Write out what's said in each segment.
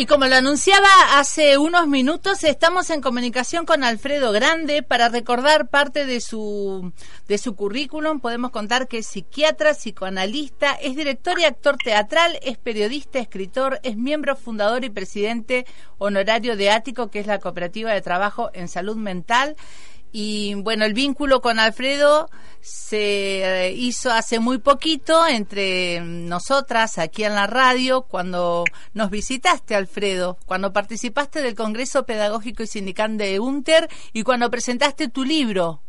Y como lo anunciaba hace unos minutos, estamos en comunicación con Alfredo Grande para recordar parte de su, de su currículum. Podemos contar que es psiquiatra, psicoanalista, es director y actor teatral, es periodista, escritor, es miembro fundador y presidente honorario de Ático, que es la cooperativa de trabajo en salud mental y bueno, el vínculo con Alfredo se eh, hizo hace muy poquito entre nosotras aquí en la radio cuando nos visitaste, Alfredo, cuando participaste del Congreso Pedagógico y Sindical de UNTER y cuando presentaste tu libro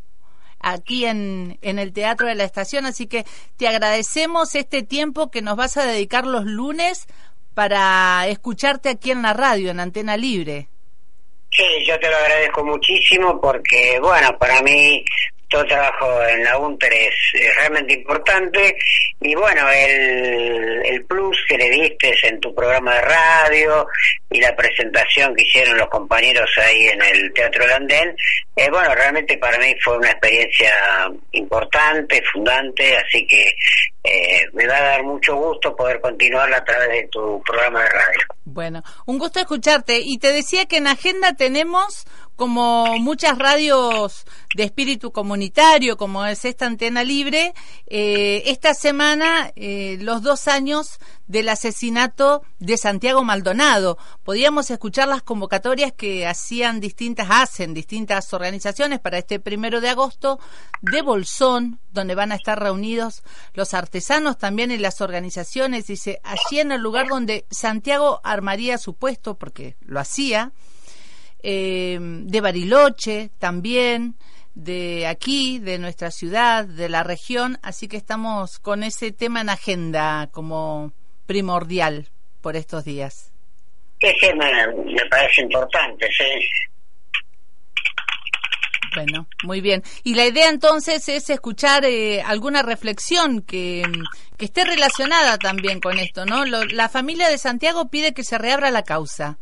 aquí en, en el Teatro de la Estación. Así que te agradecemos este tiempo que nos vas a dedicar los lunes para escucharte aquí en la radio, en Antena Libre. Sí, yo te lo agradezco muchísimo porque, bueno, para mí todo trabajo en la UNTER es, realmente importante. Y bueno, el, el plus que le diste en tu programa de radio y la presentación que hicieron los compañeros ahí en el Teatro Landén, eh, bueno, realmente para mí fue una experiencia importante, fundante, así que eh, me va a dar mucho gusto poder continuarla a través de tu programa de radio. Bueno, un gusto escucharte. Y te decía que en agenda tenemos como muchas radios de espíritu comunitario, como es esta antena libre, eh, esta semana eh, los dos años del asesinato de Santiago Maldonado. Podíamos escuchar las convocatorias que hacían distintas, hacen distintas organizaciones para este primero de agosto de Bolsón, donde van a estar reunidos los artesanos también y las organizaciones. Dice, allí en el lugar donde Santiago armaría su puesto, porque lo hacía, eh, de Bariloche también, de aquí, de nuestra ciudad, de la región, así que estamos con ese tema en agenda como primordial por estos días. Ese me, me parece importante, sí. Bueno, muy bien. Y la idea entonces es escuchar eh, alguna reflexión que, que, esté relacionada también con esto, ¿no? la familia de Santiago pide que se reabra la causa.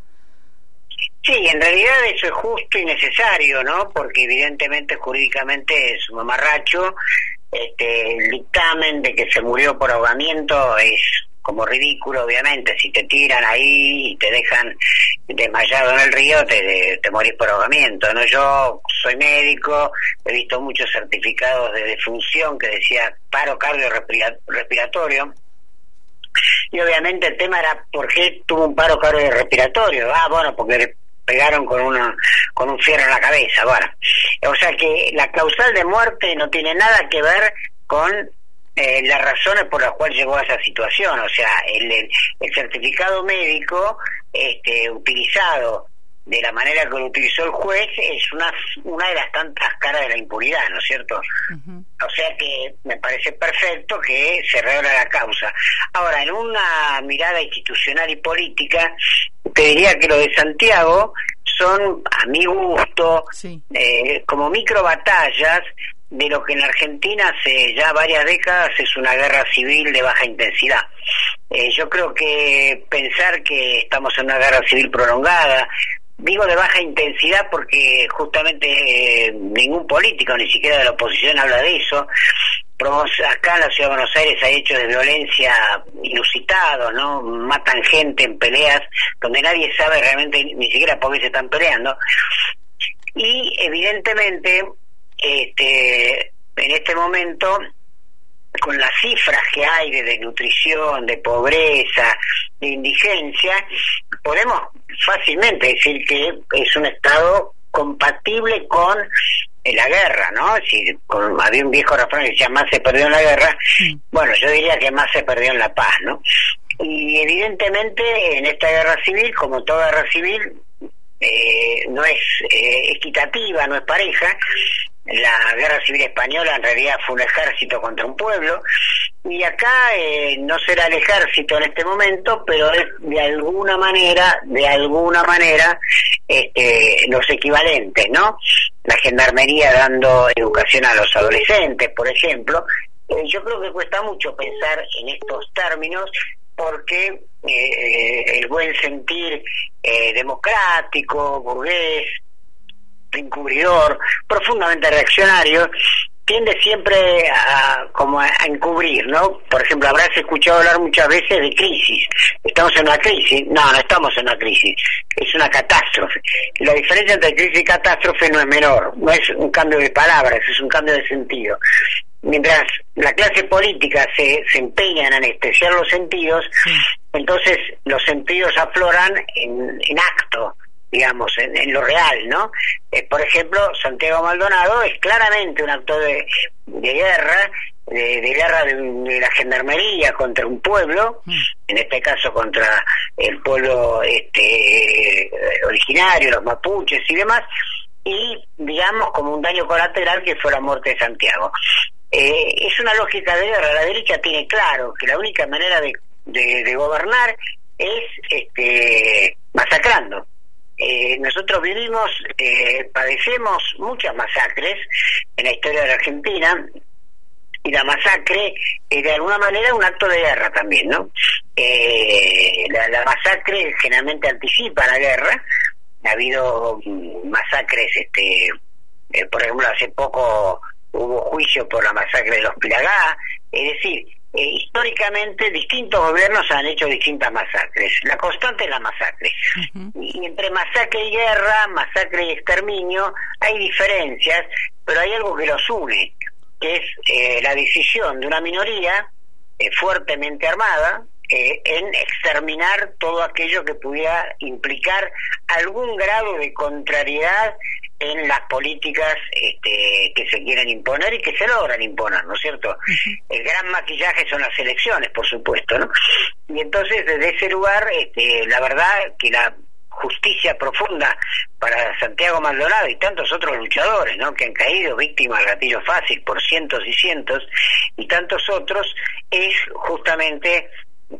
Sí, en realidad eso es justo y necesario, ¿no? Porque evidentemente jurídicamente es un mamarracho. Este, el dictamen de que se murió por ahogamiento es como ridículo, obviamente. Si te tiran ahí y te dejan desmayado en el río, te, te morís por ahogamiento, ¿no? Yo soy médico, he visto muchos certificados de defunción que decía paro cardiorrespiratorio y obviamente el tema era por qué tuvo un paro cardiorrespiratorio. Ah, bueno, porque pegaron con una con un fierro en la cabeza, bueno. O sea que la causal de muerte no tiene nada que ver con eh, las razones por las cuales llegó a esa situación, o sea, el, el, certificado médico este, utilizado de la manera que lo utilizó el juez es una, una de las tantas caras de la impunidad, ¿no es cierto? O sea que me parece perfecto que se reabra la causa. Ahora, en una mirada institucional y política, te diría que lo de Santiago son, a mi gusto, eh, como micro batallas de lo que en Argentina hace ya varias décadas es una guerra civil de baja intensidad. Eh, yo creo que pensar que estamos en una guerra civil prolongada, digo de baja intensidad porque justamente eh, ningún político, ni siquiera de la oposición, habla de eso. Acá en la ciudad de Buenos Aires hay hechos de violencia inusitados, ¿no? Matan gente en peleas donde nadie sabe realmente ni siquiera por qué se están peleando. Y evidentemente, este, en este momento con las cifras que hay de desnutrición, de pobreza, de indigencia, podemos fácilmente decir que es un Estado compatible con la guerra, ¿no? Si había un viejo refrán que decía más se perdió en la guerra, bueno, yo diría que más se perdió en la paz, ¿no? Y evidentemente en esta guerra civil, como toda guerra civil, eh, no es eh, equitativa, no es pareja, la guerra civil española en realidad fue un ejército contra un pueblo y acá eh, no será el ejército en este momento pero es de alguna manera de alguna manera este, los equivalentes no la gendarmería dando educación a los adolescentes por ejemplo. Eh, yo creo que cuesta mucho pensar en estos términos porque eh, el buen sentir democrático burgués encubridor, profundamente reaccionario, tiende siempre a, como a, encubrir, ¿no? Por ejemplo, habrás escuchado hablar muchas veces de crisis. ¿Estamos en una crisis? No, no estamos en una crisis. Es una catástrofe. La diferencia entre crisis y catástrofe no es menor. No es un cambio de palabras, es un cambio de sentido. Mientras la clase política se, se empeña en anestesiar los sentidos, entonces los sentidos afloran en, en acto digamos, en, lo real, ¿no? Eh, por ejemplo, Santiago Maldonado es claramente un acto de, guerra, de, guerra de, la gendarmería contra un pueblo, mm. en este caso contra el pueblo este, originario, los mapuches y demás, y digamos como un daño colateral que fue la muerte de Santiago. Eh, es una lógica de guerra, la derecha tiene claro que la única manera de, de gobernar es este, masacrando eh, nosotros vivimos, eh, padecemos muchas masacres en la historia de la Argentina y la masacre es de alguna manera un acto de guerra también, ¿no? Eh, la, masacre generalmente anticipa la guerra, ha habido masacres, este, por ejemplo, hace poco hubo juicio por la masacre de los Pilagá, es decir, eh, históricamente distintos gobiernos han hecho distintas masacres. La constante es la masacre. Y entre masacre y guerra, masacre y exterminio, hay diferencias, pero hay algo que los une, que es eh, la decisión de una minoría eh, fuertemente armada, en exterminar todo aquello que pudiera implicar algún grado de contrariedad en las políticas este, que se quieren imponer y que se logran imponer, ¿no es cierto? El gran maquillaje son las elecciones, por supuesto, ¿no? Y entonces desde ese lugar, este, la verdad que la justicia profunda para Santiago Maldonado y tantos otros luchadores, ¿no? Que han caído víctimas del gatillo fácil por cientos y cientos y tantos otros es justamente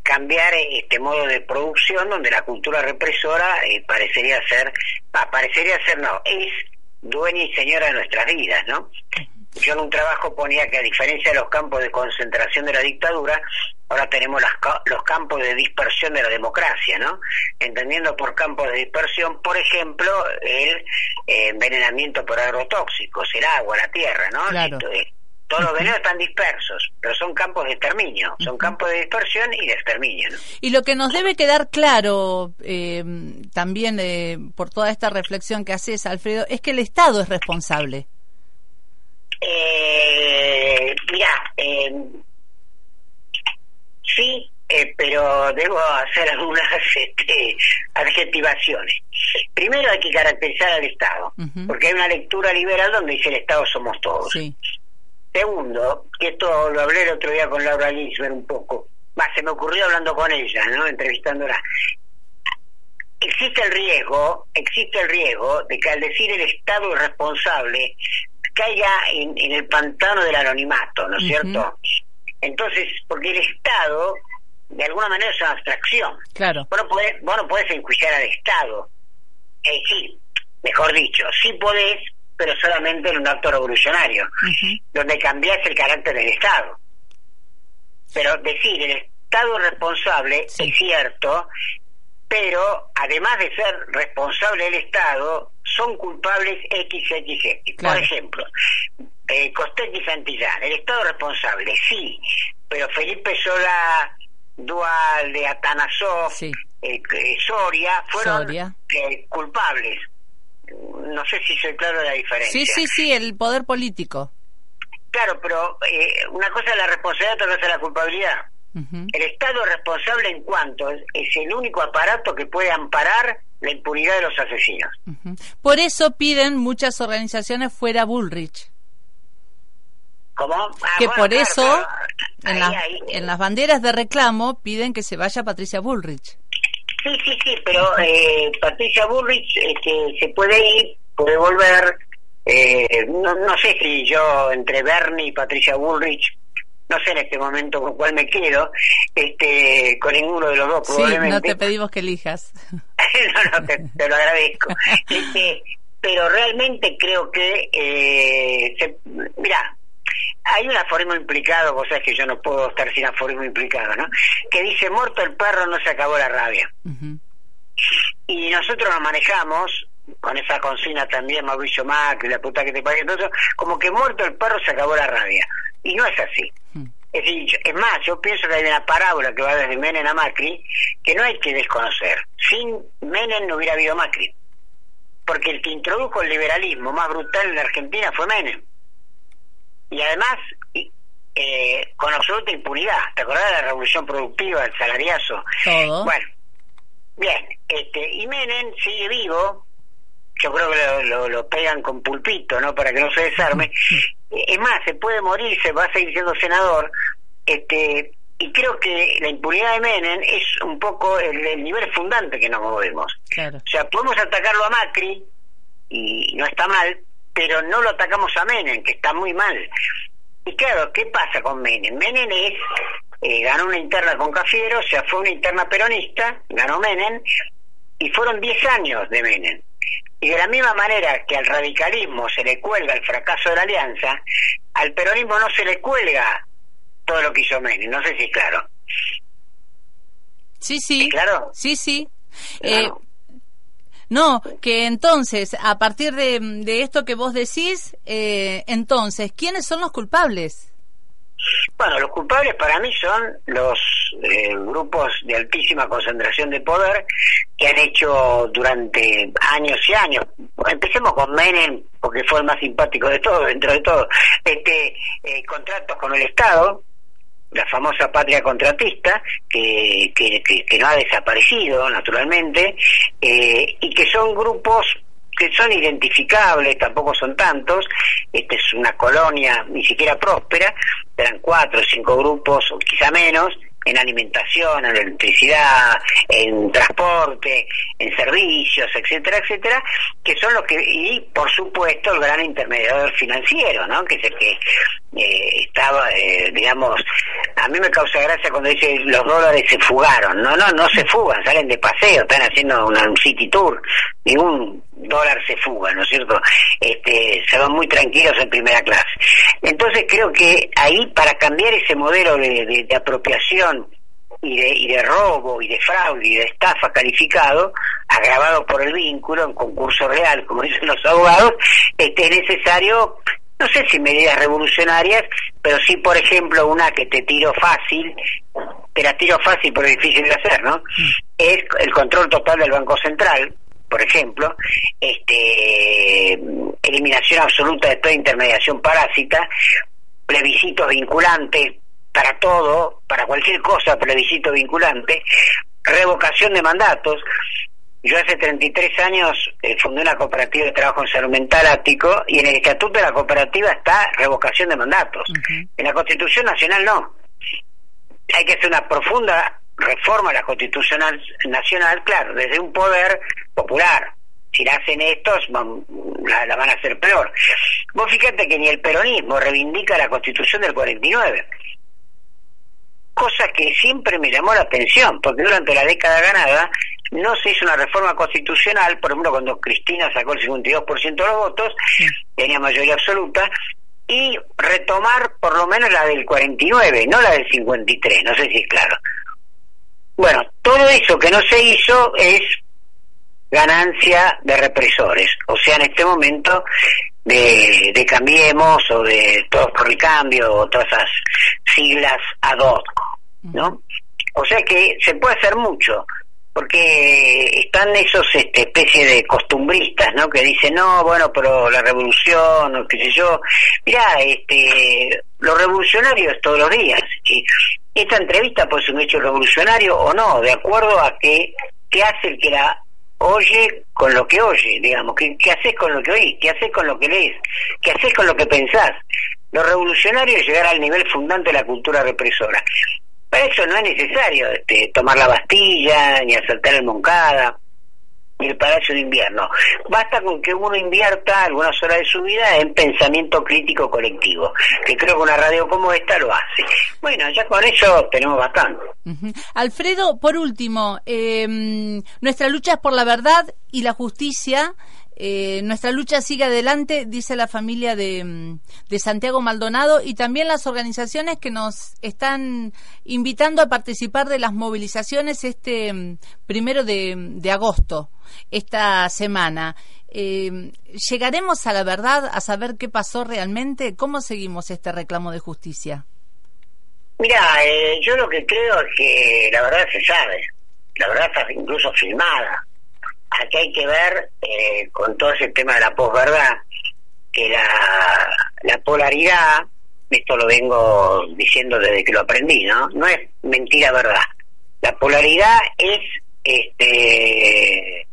cambiar este modo de producción donde la cultura represora eh, parecería ser, parecería ser no, es dueña y señora de nuestras vidas, ¿no? Yo en un trabajo ponía que a diferencia de los campos de concentración de la dictadura, ahora tenemos las, los campos de dispersión de la democracia, ¿no? Entendiendo por campos de dispersión, por ejemplo, el eh, envenenamiento por agrotóxicos, el agua, la tierra, ¿no? Claro. Todos los venenos están dispersos, pero son campos de exterminio, son campos de dispersión y de exterminio. Y lo que nos debe quedar claro eh, también eh, por toda esta reflexión que haces, Alfredo, es que el Estado es responsable. Eh, mira, eh, sí, pero debo hacer algunas este, adjetivaciones. Primero hay que caracterizar al Estado, porque hay una lectura liberal donde dice el Estado somos todos. Sí. Segundo, que esto lo hablé el otro día con Laura Ginsberg un poco, más se me ocurrió hablando con ella, ¿no? entrevistándola. Existe el riesgo, existe el riesgo de que al decir el Estado responsable caiga en, el pantano del anonimato, ¿no es cierto? Entonces, porque el Estado, de alguna manera, es una abstracción. Claro. Vos no podés, vos no podés enjuiciar al Estado. Es decir, mejor dicho, sí podés, pero solamente en un acto revolucionario, donde cambias el carácter del Estado. Pero decir, el Estado responsable es cierto, pero además de ser responsable el Estado, son culpables XXX. Por ejemplo, eh, y Santillán, el Estado responsable, sí, pero Felipe Sola Dual de Atanasov, eh, eh, Soria, fueron eh, culpables no sé si soy claro la diferencia. Sí, sí, sí, el poder político. Claro, pero eh, una cosa es la responsabilidad, otra cosa es la culpabilidad. El Estado es responsable en cuanto es el único aparato que puede amparar la impunidad de los asesinos. Por eso piden muchas organizaciones fuera Bullrich. ¿Cómo? Ah, que por eso en, las banderas de reclamo piden que se vaya Patricia Bullrich. Sí, sí, sí, pero eh, Patricia Bullrich este, se puede ir, puede volver. Eh, no, no sé si yo entre Bernie y Patricia Bullrich, no sé en este momento con cuál me quedo, este, con ninguno de los dos probablemente. Sí, no te pedimos que elijas. no, no, te, lo agradezco. Este, pero realmente creo que, eh, se, mira, hay un aforismo implicado, vos sabés que yo no puedo estar sin aforismo implicado, ¿no? Que dice, muerto el perro no se acabó la rabia. Y nosotros nos manejamos con esa consigna también Mauricio Macri, la puta que te pague, entonces como que muerto el perro se acabó la rabia. Y no es así. Es, decir, es más, yo pienso que hay una parábola que va desde Menem a Macri que no hay que desconocer. Sin Menem no hubiera habido Macri. Porque el que introdujo el liberalismo más brutal en la Argentina fue Menem. Y además, eh, con absoluta impunidad. ¿Te acordás de la revolución productiva, el salariazo? Bueno, bien, este, y Menem sigue vivo, yo creo que lo, lo, pegan con pulpito, ¿no? Para que no se desarme. Es más, se puede morir, se va a seguir siendo senador, este, y creo que la impunidad de Menem es un poco el, nivel fundante que nos movemos. O sea, podemos atacarlo a Macri, y no está mal, pero no lo atacamos a Menem, que está muy mal. Y claro, ¿qué pasa con Menem? Menem es, eh, ganó una interna con Cafiero, o sea, fue una interna peronista, ganó Menem, y fueron 10 años de Menem. Y de la misma manera que al radicalismo se le cuelga el fracaso de la alianza, al peronismo no se le cuelga todo lo que hizo Menem. No sé si es claro. Sí, sí. claro? Sí, sí. Eh, no, que entonces, a partir de, esto que vos decís, eh, entonces, ¿quiénes son los culpables? Bueno, los culpables para mí son los eh, grupos de altísima concentración de poder que han hecho durante años y años. Empecemos con Menem, porque fue el más simpático de todo, dentro de todo, este, eh, contratos con el Estado, la famosa patria contratista, que, que, no ha desaparecido, naturalmente, eh, y que son grupos que son identificables, tampoco son tantos, esta es una colonia ni siquiera próspera, eran cuatro o cinco grupos, o quizá menos, en alimentación, en electricidad, en transporte, en servicios, etcétera, etcétera, que son los que, y por supuesto el gran intermediador financiero, ¿no? Que es que eh, estaba, eh, digamos, a mí me causa gracia cuando dice los dólares se fugaron, no, no, no se fugan, salen de paseo, están haciendo un city tour, ningún dólar se fuga, ¿no es cierto? Este, se van muy tranquilos en primera clase. Entonces creo que ahí para cambiar ese modelo de, de, apropiación y de, y de robo y de fraude y de estafa calificado, agravado por el vínculo en concurso real, como dicen los abogados, este, es necesario no sé si medidas revolucionarias, pero sí, por ejemplo, una que te tiro fácil, te la tiro fácil pero difícil de hacer, ¿no? Mm. Es el control total del Banco Central, por ejemplo, este, eliminación absoluta de toda intermediación parásita, plebiscitos vinculantes para todo, para cualquier cosa, plebiscito vinculante, revocación de mandatos. Yo hace 33 años eh, fundé una cooperativa de trabajo en salud mental ático y en el estatuto de la cooperativa está revocación de mandatos. En la Constitución Nacional no. Hay que hacer una profunda reforma a la Constitución Nacional, claro, desde un poder popular. Si la hacen estos, la, la, van a hacer peor. Vos fíjate que ni el peronismo reivindica la Constitución del 49. Cosa que siempre me llamó la atención, porque durante la década ganada no se hizo una reforma constitucional, por ejemplo, cuando Cristina sacó el 52% de los votos, tenía mayoría absoluta, y retomar por lo menos la del 49, no la del 53, no sé si es claro. Bueno, todo eso que no se hizo es ganancia de represores, o sea, en este momento de, de Cambiemos o de Todos por el Cambio o todas esas siglas ad hoc, ¿no? O sea que se puede hacer mucho, porque están esos este, especie de costumbristas, ¿no? Que dicen, no, bueno, pero la revolución, o qué sé yo. Mirá, este, lo revolucionario es todos los días. Y esta entrevista puede ser un hecho revolucionario o no, de acuerdo a qué, qué hace el que la oye con lo que oye, digamos, qué, qué haces con lo que oís, qué haces con lo que lees, qué haces con lo que pensás. Lo revolucionario es llegar al nivel fundante de la cultura represora. Para eso no es necesario este, tomar la Bastilla, ni asaltar el Moncada, ni el Palacio de Invierno. Basta con que uno invierta algunas horas de su vida en pensamiento crítico colectivo, que creo que una radio como esta lo hace. Bueno, ya con eso tenemos bastante. Alfredo, por último, eh, nuestra lucha es por la verdad y la justicia Eh, nuestra lucha sigue adelante, dice la familia de, mm, de, Santiago Maldonado y también las organizaciones que nos están invitando a participar de las movilizaciones este mm, primero de, de agosto, esta semana. Eh, ¿Llegaremos a la verdad, a saber qué pasó realmente? ¿Cómo seguimos este reclamo de justicia? Mira, eh, yo lo que creo es que la verdad se sabe, la verdad está incluso filmada. Aquí hay que ver, eh, con todo ese tema de la posverdad, que la, la polaridad, esto lo vengo diciendo desde que lo aprendí, ¿no? No es mentira verdad. La polaridad es este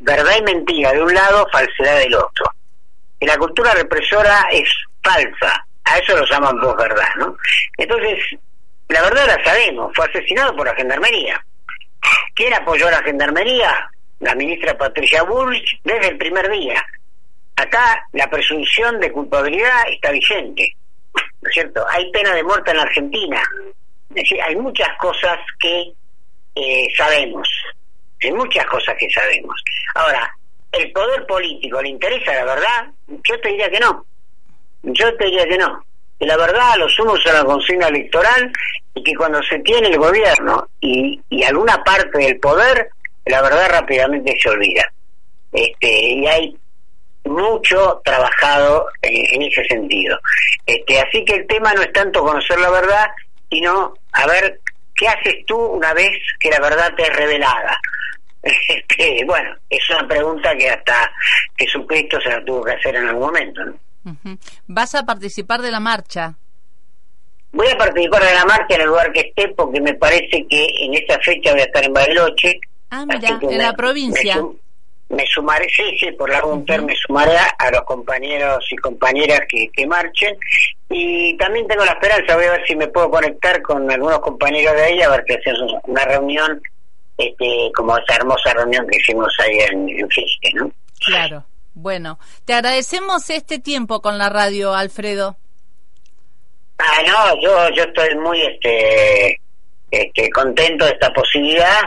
verdad y mentira de un lado, falsedad del otro. Y la cultura represora es falsa, a eso lo llaman verdad, ¿no? Entonces, la verdad la sabemos, fue asesinado por la gendarmería. ¿Quién apoyó la gendarmería? La ministra Patricia Bullrich desde el primer día. Acá la presunción de culpabilidad está vigente, ¿no es cierto? Hay pena de muerte en la Argentina. Es decir, hay muchas cosas que eh, sabemos, hay muchas cosas que sabemos. Ahora, ¿el poder político le interesa la verdad? Yo te diría que no. Yo te diría que no. Que la verdad lo sumo a la consigna electoral y que cuando se tiene el gobierno y, y alguna parte del poder, la verdad rápidamente se olvida. Este, y hay mucho trabajado en, ese sentido. Este, así que el tema no es tanto conocer la verdad, sino a ver qué haces tú una vez que la verdad te es revelada. Este, bueno, es una pregunta que hasta Jesucristo se la tuvo que hacer en algún momento. ¿Vas a participar de la marcha? Voy a participar de la marcha en el lugar que esté porque me parece que en esa fecha voy a estar en Bariloche. Ah, mira, en la provincia. Me, sumaré, sí, sí, por la uh me sumaré a los compañeros y compañeras que, que marchen. Y también tengo la esperanza, voy a ver si me puedo conectar con algunos compañeros de ahí, a ver que hacemos una reunión, este, como esa hermosa reunión que hicimos ahí en, en ¿no? Claro. Bueno, te agradecemos este tiempo con la radio, Alfredo. Ah, no, yo, yo estoy muy este, este, contento de esta posibilidad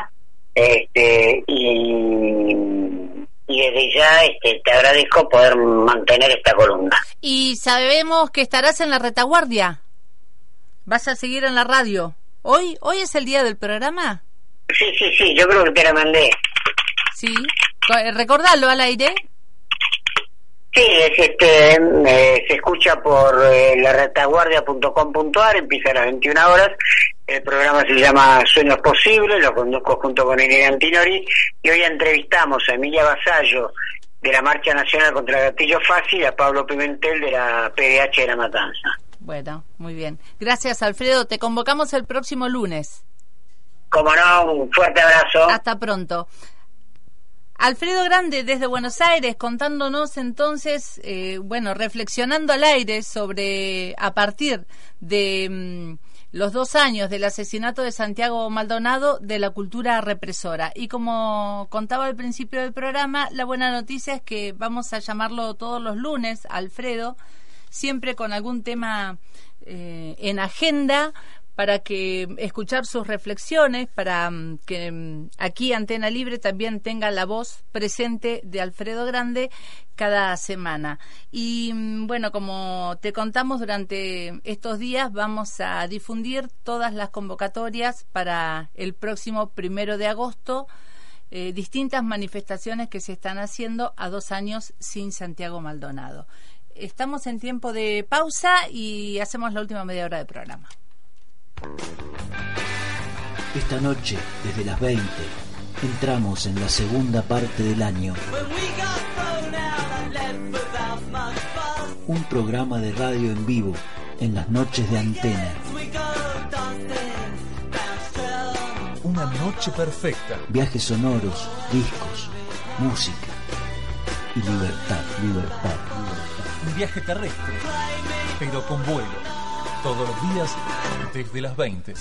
este, y, y desde ya este, te agradezco poder mantener esta columna. Y sabemos que estarás en la retaguardia. ¿Vas a seguir en la radio? ¿Hoy, hoy es el día del programa? Sí, sí, sí, yo creo que te la mandé. Sí, recordalo al aire. Sí, es este, eh, se escucha por eh, la retaguardia.com.ar, empieza a las 21 horas. El programa se llama Sueños Posibles, lo conduzco junto con Irene Antinori y hoy entrevistamos a Emilia Basallo de la Marcha Nacional contra el Gatillo Fácil a Pablo Pimentel de la PDH de La Matanza. Bueno, muy bien. Gracias, Alfredo. Te convocamos el próximo lunes. Como no, un fuerte abrazo. Hasta pronto. Alfredo Grande desde Buenos Aires contándonos entonces, eh, bueno, reflexionando al aire sobre, a partir de mm, los dos años del asesinato de Santiago Maldonado, de la cultura represora. Y como contaba al principio del programa, la buena noticia es que vamos a llamarlo todos los lunes, Alfredo, siempre con algún tema eh, en agenda para que escuchar sus reflexiones, para mm, que mm, aquí Antena Libre también tenga la voz presente de Alfredo Grande cada semana. Y mm, bueno, como te contamos durante estos días, vamos a difundir todas las convocatorias para el próximo primero de agosto. Eh, distintas manifestaciones que se están haciendo a dos años sin Santiago Maldonado. Estamos en tiempo de pausa y hacemos la última media hora de programa. Esta noche, desde las 20, entramos en la segunda parte del año. Un programa de radio en vivo en las noches de antena. Una noche perfecta. Viajes sonoros, discos, música y libertad, libertad, libertad. Un viaje terrestre, pero con vuelo todos los días desde las 20.